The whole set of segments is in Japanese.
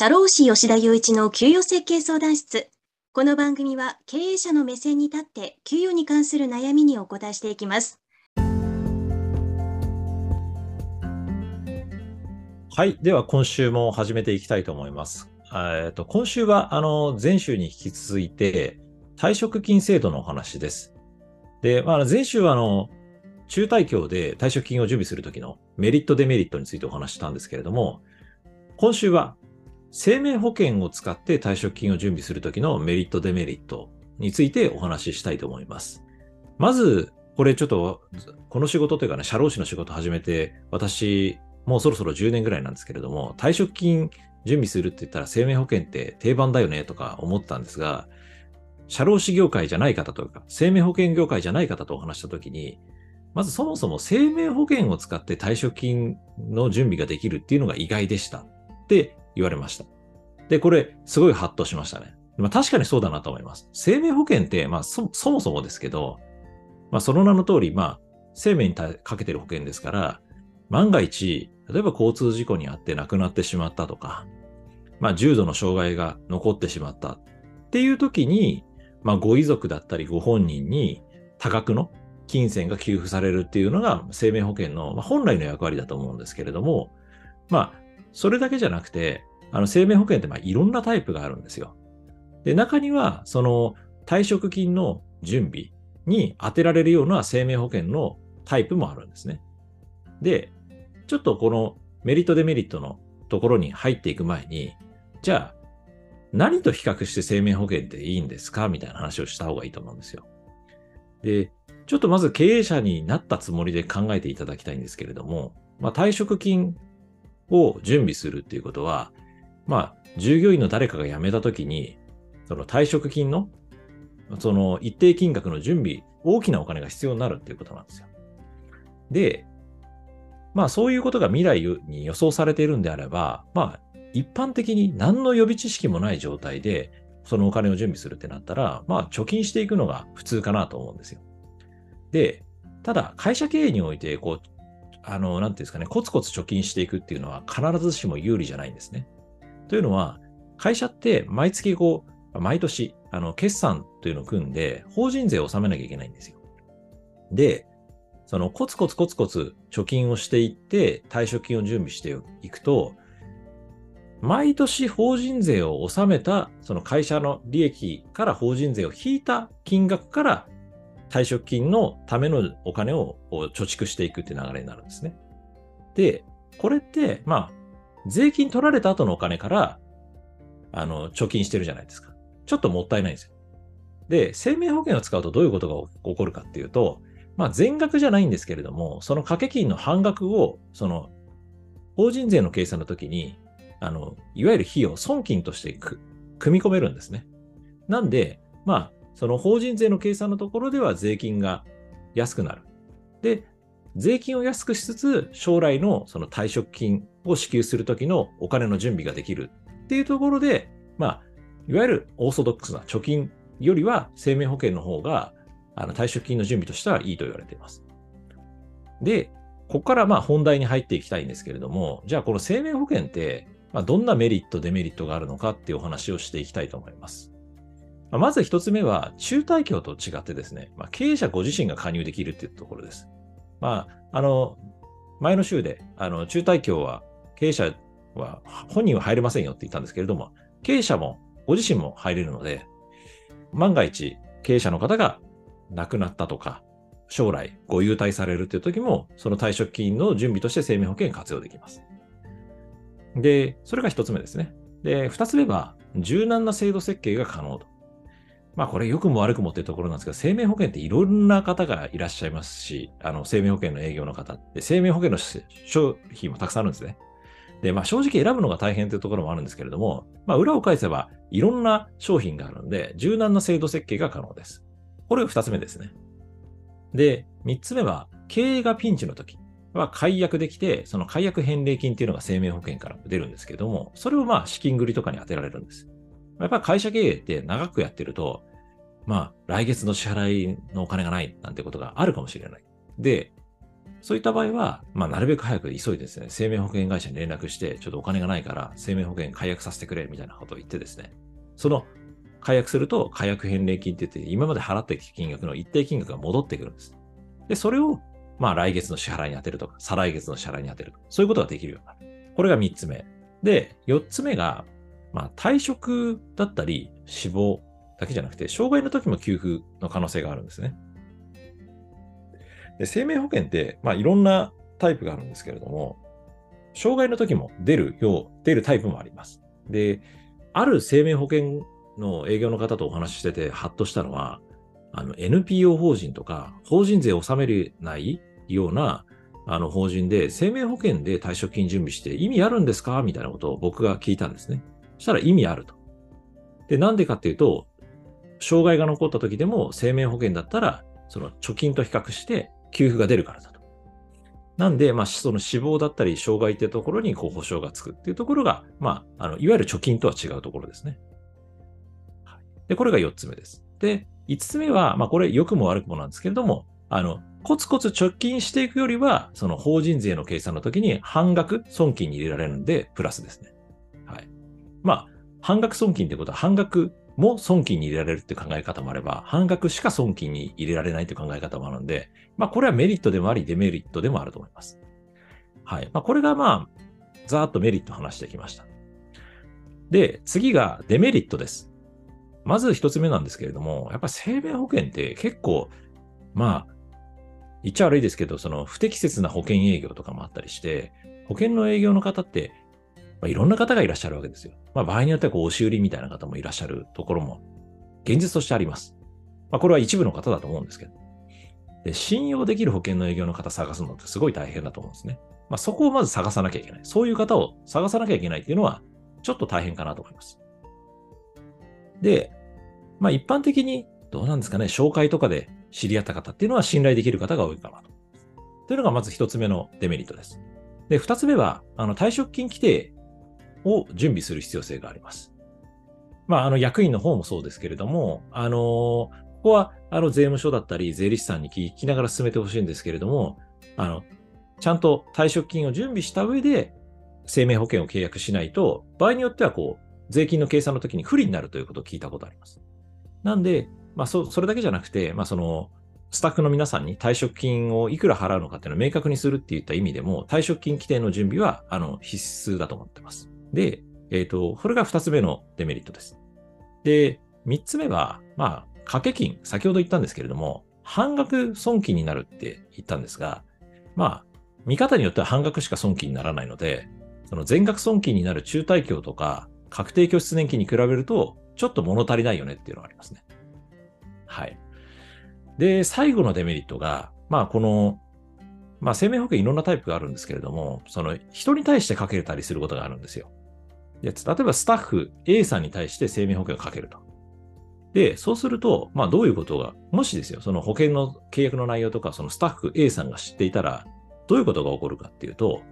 社労士吉田雄一の給与設計相談室。この番組は経営者の目線に立って給与に関する悩みにお答えしていきます。はい。では今週も始めていきたいと思います。えっと今週はあの前週に引き続いて退職金制度のお話です。で、まあ、前週はあの中退協で退職金を準備するときのメリットデメリットについてお話したんですけれども、今週は生命保険を使って退職金を準備するときのメリット、デメリットについてお話ししたいと思います。まず、これちょっと、この仕事というかね、社労士の仕事始めて、私、もうそろそろ10年ぐらいなんですけれども、退職金準備するって言ったら生命保険って定番だよねとか思ったんですが、社労士業界じゃない方とか、生命保険業界じゃない方とお話したときに、まずそもそも生命保険を使って退職金の準備ができるっていうのが意外でしたって言われました。で、これ、すごいハッとしましたね。まあ、確かにそうだなと思います。生命保険って、まあそ、そもそもですけど、まあ、その名の通り、まあ、生命にかけてる保険ですから、万が一、例えば交通事故にあって亡くなってしまったとか、まあ、重度の障害が残ってしまったっていう時に、まあ、ご遺族だったりご本人に多額の金銭が給付されるっていうのが生命保険の本来の役割だと思うんですけれども、まあ、それだけじゃなくて、あの生命保険ってまあいろんなタイプがあるんですよ。で、中には、その退職金の準備に当てられるような生命保険のタイプもあるんですね。で、ちょっとこのメリットデメリットのところに入っていく前に、じゃあ、何と比較して生命保険っていいんですか？みたいな話をした方がいいと思うんですよ。で、ちょっとまず経営者になったつもりで考えていただきたいんですけれども、まあ、退職金を準備するっていうことは、まあ、従業員の誰かが辞めたときに、その退職金の、その一定金額の準備、大きなお金が必要になるっていうことなんですよ。で、まあそういうことが未来に予想されているんであれば、まあ一般的に何の予備知識もない状態で、そのお金を準備するってなったら、まあ貯金していくのが普通かなと思うんですよ。で、ただ会社経営において、こう、あの、なんていうんですかね、コツコツ貯金していくっていうのは必ずしも有利じゃないんですね。というのは、会社って毎月こう、毎年、あの、決算というのを組んで、法人税を納めなきゃいけないんですよ。で、そのコツコツコツコツ貯金をしていって、退職金を準備していくと、毎年法人税を納めた、その会社の利益から法人税を引いた金額から退職金のためのお金を貯蓄していくって流れになるんですね。で、これって、まあ、税金取られた後のお金から、あの、貯金してるじゃないですか。ちょっともったいないんですよ。で、生命保険を使うとどういうことが起こるかっていうと、まあ、全額じゃないんですけれども、その掛け金の半額を、その、法人税の計算の時に、あの、いわゆる費用、損金として組み込めるんですね。なんで、まあ、その法人税の計算のところでは税金が安くなる。で、税金を安くしつつ、将来のその退職金を支給するときのお金の準備ができるっていうところで、まあ、いわゆるオーソドックスな貯金よりは生命保険の方が、あの退職金の準備としてはいいと言われています。で、ここからまあ本題に入っていきたいんですけれども、じゃあこの生命保険って、まあ、どんなメリット、デメリットがあるのかっていうお話をしていきたいと思います。まず一つ目は、中退協と違ってですね、まあ、経営者ご自身が加入できるっていうところです。まあ、あの、前の週で、あの、中退協は、経営者は、本人は入れませんよって言ったんですけれども、経営者も、ご自身も入れるので、万が一、経営者の方が亡くなったとか、将来ご優待されるという時も、その退職金の準備として生命保険活用できます。で、それが一つ目ですね。で、二つ目は、柔軟な制度設計が可能と。まあこれ良くも悪くもっていうところなんですけど、生命保険っていろんな方がいらっしゃいますし、あの生命保険の営業の方って、生命保険の商品もたくさんあるんですね。で、まあ正直選ぶのが大変というところもあるんですけれども、まあ裏を返せばいろんな商品があるので、柔軟な制度設計が可能です。これが二つ目ですね。で、三つ目は、経営がピンチの時は解約できて、その解約返礼金っていうのが生命保険から出るんですけども、それをまあ資金繰りとかに当てられるんです。やっぱり会社経営って長くやってると、まあ、来月の支払いのお金がないなんてことがあるかもしれない。で、そういった場合は、まあ、なるべく早く急いでですね、生命保険会社に連絡して、ちょっとお金がないから、生命保険解約させてくれ、みたいなことを言ってですね、その解約すると、解約返礼金って言って、今まで払った金額の一定金額が戻ってくるんです。で、それを、まあ、来月の支払いに当てるとか、再来月の支払いに当てるとか、そういうことができるようになる。これが三つ目。で、四つ目が、まあ、退職だったり、死亡だけじゃなくて、障害の時も給付の可能性があるんですね。で生命保険って、まあ、いろんなタイプがあるんですけれども、障害の時も出るよう、出るタイプもあります。で、ある生命保険の営業の方とお話ししてて、ハッとしたのは、あの、NPO 法人とか、法人税を納めれないような、あの、法人で、生命保険で退職金準備して意味あるんですか？みたいなことを僕が聞いたんですね。そしたら意味あると。で、なんでかっていうと、障害が残った時でも生命保険だったら、その貯金と比較して給付が出るからだと。なんで、まあ、その死亡だったり、障害っていうところに、こう、保証がつくっていうところが、まあ、あの、いわゆる貯金とは違うところですね。で、これが4つ目です。で、5つ目は、まあ、これ、良くも悪くもなんですけれども、あの、コツコツ貯金していくよりは、その法人税の計算の時に半額損金に入れられるんで、プラスですね。はい。まあ、半額損金ってことは半額も損金に入れられるって考え方もあれば、半額しか損金に入れられないという考え方もあるので、まあこれはメリットでもあり、デメリットでもあると思います。はい。まあこれがまあ、ざーっとメリット話してきました。で、次がデメリットです。まず一つ目なんですけれども、やっぱ生命保険って結構、まあ、言っちゃ悪いですけど、その不適切な保険営業とかもあったりして、保険の営業の方ってまあ、いろんな方がいらっしゃるわけですよ。まあ、場合によってはこう押し売りみたいな方もいらっしゃるところも現実としてあります。まあ、これは一部の方だと思うんですけど。で信用できる保険の営業の方探すのってすごい大変だと思うんですね。まあ、そこをまず探さなきゃいけない。そういう方を探さなきゃいけないっていうのはちょっと大変かなと思います。で、まあ一般的にどうなんですかね、紹介とかで知り合った方っていうのは信頼できる方が多いかなと。というのがまず一つ目のデメリットです。で、二つ目は、あの退職金規定を準備する必要性があります。まあ、あの役員の方もそうですけれども、あのここはあの税務署だったり税理士さんに聞きながら進めてほしいんですけれども、あの、ちゃんと退職金を準備した上で生命保険を契約しないと、場合によってはこう、税金の計算の時に不利になるということを聞いたことあります。なんで、まあそ、それだけじゃなくて、まあその、スタッフの皆さんに退職金をいくら払うのかっていうのを明確にするっていった意味でも、退職金規定の準備は、あの、必須だと思ってます。で、えっ、ー、と、これが二つ目のデメリットです。で、三つ目は、まあ、掛け金、先ほど言ったんですけれども、半額損金になるって言ったんですが、まあ、見方によっては半額しか損金にならないので、その全額損金になる中退協とか、確定拠出年金に比べると、ちょっと物足りないよねっていうのがありますね。はい。で、最後のデメリットが、まあ、このまあ、生命保険いろんなタイプがあるんですけれども、その人に対してかけたりすることがあるんですよ。で例えばスタッフ A さんに対して生命保険をかけると。で、そうすると、まあどういうことが、もしですよ、その保険の契約の内容とか、そのスタッフ A さんが知っていたら、どういうことが起こるかっていうと、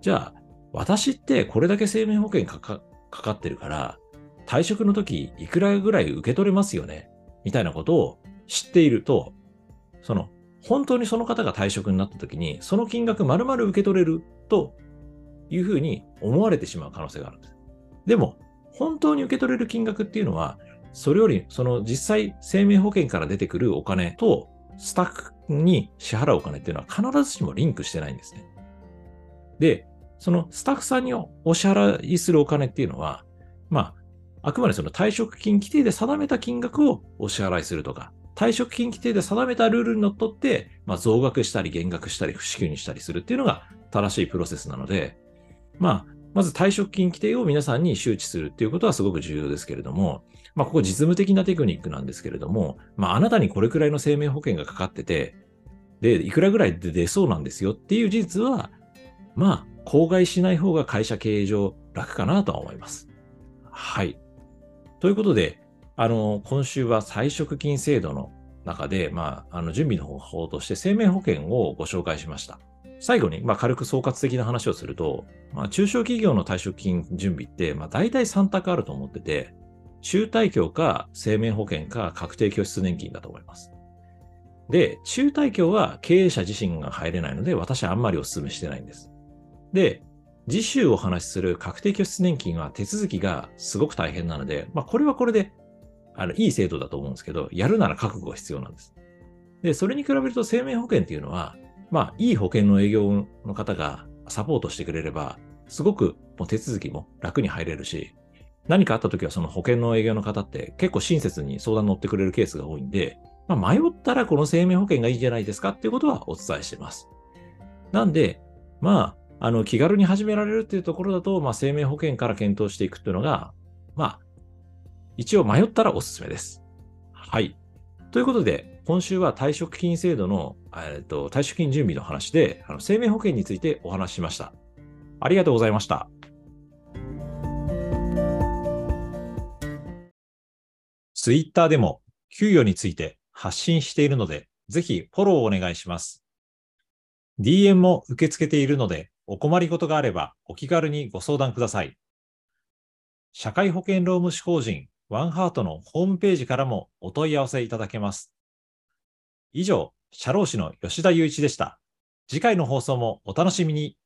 じゃあ、私ってこれだけ生命保険かかかかってるから、退職の時いくらぐらい受け取れますよね？みたいなことを知っていると、その本当にその方が退職になった時に、その金額丸々受け取れるというふうに思われてしまう可能性があるんです。でも、本当に受け取れる金額っていうのは、それより、その実際生命保険から出てくるお金と、スタッフに支払うお金っていうのは必ずしもリンクしてないんですね。で、そのスタッフさんにお支払いするお金っていうのは、まあ、あくまでその退職金規定で定めた金額をお支払いするとか、退職金規定で定めたルールにのっとって、まあ、増額したり減額したり不支給にしたりするっていうのが正しいプロセスなので、まあ、まず退職金規定を皆さんに周知するっていうことはすごく重要ですけれども、まあ、ここ実務的なテクニックなんですけれども、まあ、あなたにこれくらいの生命保険がかかってて、で、いくらぐらいで出そうなんですよっていう事実は、まあ、口外しない方が会社経営上楽かなとは思います。はい。ということで、あの、今週は再職金制度の中で、まあ、あの、準備の方法として生命保険をご紹介しました。最後に、まあ、軽く総括的な話をすると、まあ、中小企業の退職金準備って、まあ、大体3択あると思ってて、中退協か生命保険か確定拠出年金だと思います。で、中退協は経営者自身が入れないので、私はあんまりお勧めしてないんです。で、次週お話しする確定拠出年金は手続きがすごく大変なので、まあこれはこれで、あの、いい制度だと思うんですけど、やるなら覚悟が必要なんです。で、それに比べると生命保険っていうのは、まあ、いい保険の営業の方がサポートしてくれれば、すごくもう手続きも楽に入れるし、何かあった時はその保険の営業の方って結構親切に相談乗ってくれるケースが多いんで、まあ、迷ったらこの生命保険がいいんじゃないですか？っていうことはお伝えしてます。なんで、まあ、あの、気軽に始められるっていうところだと、まあ、生命保険から検討していくっていうのが、まあ、一応迷ったらおすすめです。はい。ということで、今週は退職金制度の、えっと、退職金準備の話で、あの生命保険についてお話ししました。ありがとうございました。ツイッターでも給与について発信しているので、ぜひフォローをお願いします。DM も受け付けているので、お困りごとがあればお気軽にご相談ください。社会保険労務士法人ワンハートのホームページからもお問い合わせいただけます。以上、社労士の吉田祐一でした。次回の放送もお楽しみに。